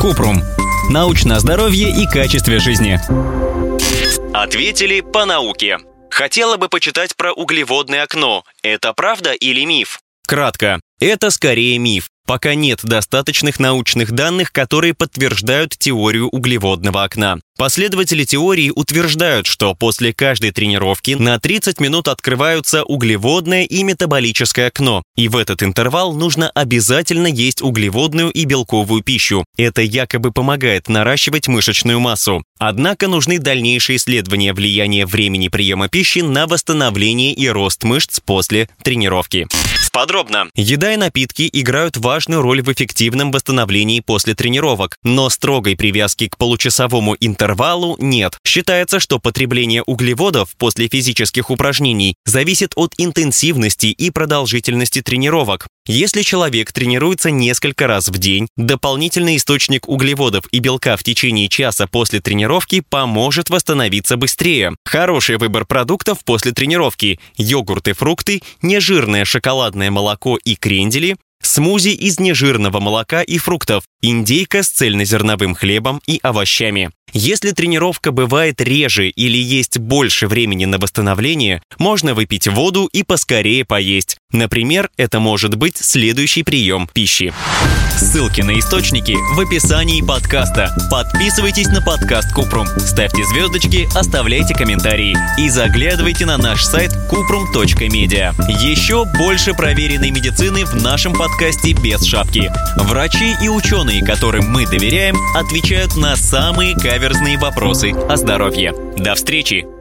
Купрум. Научное здоровье и качестве жизни. Ответили по науке. Хотела бы почитать про углеводное окно. Это правда или миф? Кратко. Это скорее миф. Пока нет достаточных научных данных, которые подтверждают теорию углеводного окна. Последователи теории утверждают, что после каждой тренировки на 30 минут открываются углеводное и метаболическое окно, и в этот интервал нужно обязательно есть углеводную и белковую пищу. Это якобы помогает наращивать мышечную массу. Однако нужны дальнейшие исследования влияния времени приема пищи на восстановление и рост мышц после тренировки. Подробно. Еда и напитки играют важную роль в эффективном восстановлении после тренировок, но строгой привязки к получасовому интервалу нет. Считается, что потребление углеводов после физических упражнений зависит от интенсивности и продолжительности тренировок. Если человек тренируется несколько раз в день, дополнительный источник углеводов и белка в течение часа после тренировки поможет восстановиться быстрее. Хороший выбор продуктов после тренировки – йогурты, фрукты, нежирное шоколадное молоко и крендели, смузи из нежирного молока и фруктов, индейка с цельнозерновым хлебом и овощами. Если тренировка бывает реже или есть больше времени на восстановление, можно выпить воду и поскорее поесть. Например, это может быть следующий прием пищи. Ссылки на источники в описании подкаста. Подписывайтесь на подкаст Купрум, ставьте звездочки, оставляйте комментарии и заглядывайте на наш сайт kuprum.media. Еще больше проверенной медицины в нашем подкасте без шапки. Врачи и ученые, которым мы доверяем, отвечают на самые каверзные вопросы о здоровье. До встречи!